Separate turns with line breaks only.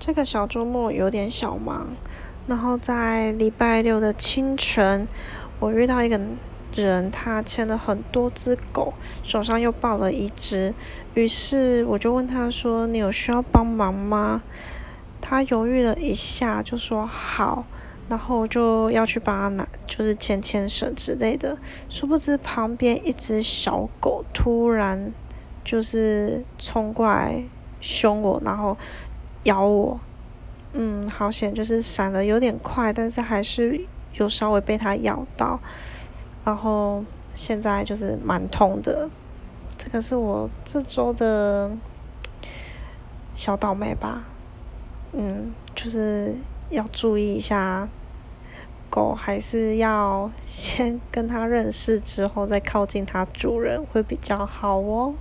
这个小周末有点小忙，然后在礼拜六的清晨，我遇到一个人，他牵了很多只狗，手上又抱了一只，于是我就问他说：“你有需要帮忙吗？”他犹豫了一下，就说：“好。”然后就要去帮他拿，就是牵牵绳之类的。殊不知旁边一只小狗突然就是冲过来凶我，然后。咬我，嗯，好险，就是闪的有点快，但是还是有稍微被它咬到，然后现在就是蛮痛的。这个是我这周的小倒霉吧，嗯，就是要注意一下，狗还是要先跟它认识之后再靠近它主人会比较好哦。